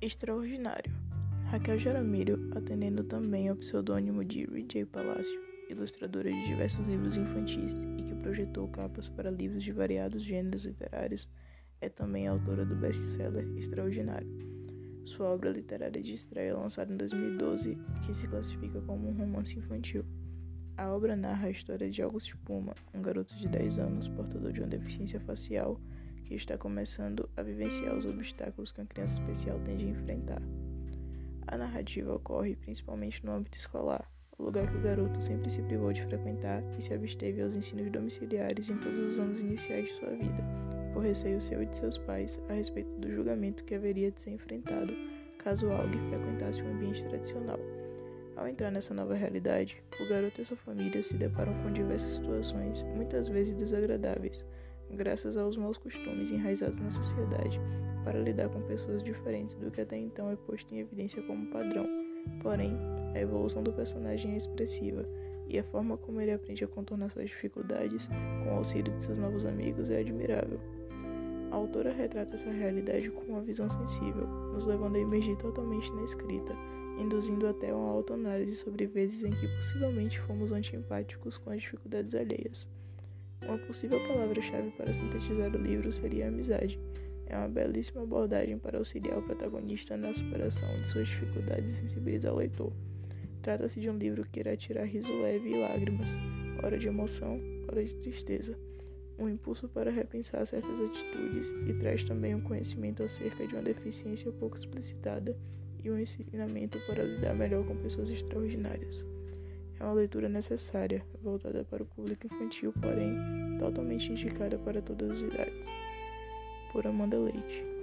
Extraordinário. Raquel Jaramilho, atendendo também ao pseudônimo de J. Palácio, ilustradora de diversos livros infantis e que projetou capas para livros de variados gêneros literários, é também autora do best-seller Extraordinário. Sua obra literária de estreia, lançada em 2012, que se classifica como um romance infantil. A obra narra a história de Augusto Puma, um garoto de 10 anos portador de uma deficiência facial que está começando a vivenciar os obstáculos que uma criança especial tende a enfrentar. A narrativa ocorre principalmente no âmbito escolar, o lugar que o garoto sempre se privou de frequentar e se absteve aos ensinos domiciliares em todos os anos iniciais de sua vida, por receio seu e de seus pais a respeito do julgamento que haveria de ser enfrentado caso alguém frequentasse um ambiente tradicional. Ao entrar nessa nova realidade, o garoto e sua família se deparam com diversas situações, muitas vezes desagradáveis, graças aos maus costumes enraizados na sociedade, para lidar com pessoas diferentes do que até então é posto em evidência como padrão. Porém, a evolução do personagem é expressiva, e a forma como ele aprende a contornar suas dificuldades com o auxílio de seus novos amigos é admirável. A autora retrata essa realidade com uma visão sensível, nos levando a emergir totalmente na escrita, induzindo até uma autoanálise sobre vezes em que possivelmente fomos antiempáticos com as dificuldades alheias. Uma possível palavra-chave para sintetizar o livro seria amizade. É uma belíssima abordagem para auxiliar o protagonista na superação de suas dificuldades e sensibilizar o leitor. Trata-se de um livro que irá tirar riso leve e lágrimas, hora de emoção, hora de tristeza, um impulso para repensar certas atitudes e traz também um conhecimento acerca de uma deficiência pouco explicitada e um ensinamento para lidar melhor com pessoas extraordinárias. É uma leitura necessária, voltada para o público infantil, porém totalmente indicada para todas as idades. Por Amanda Leite.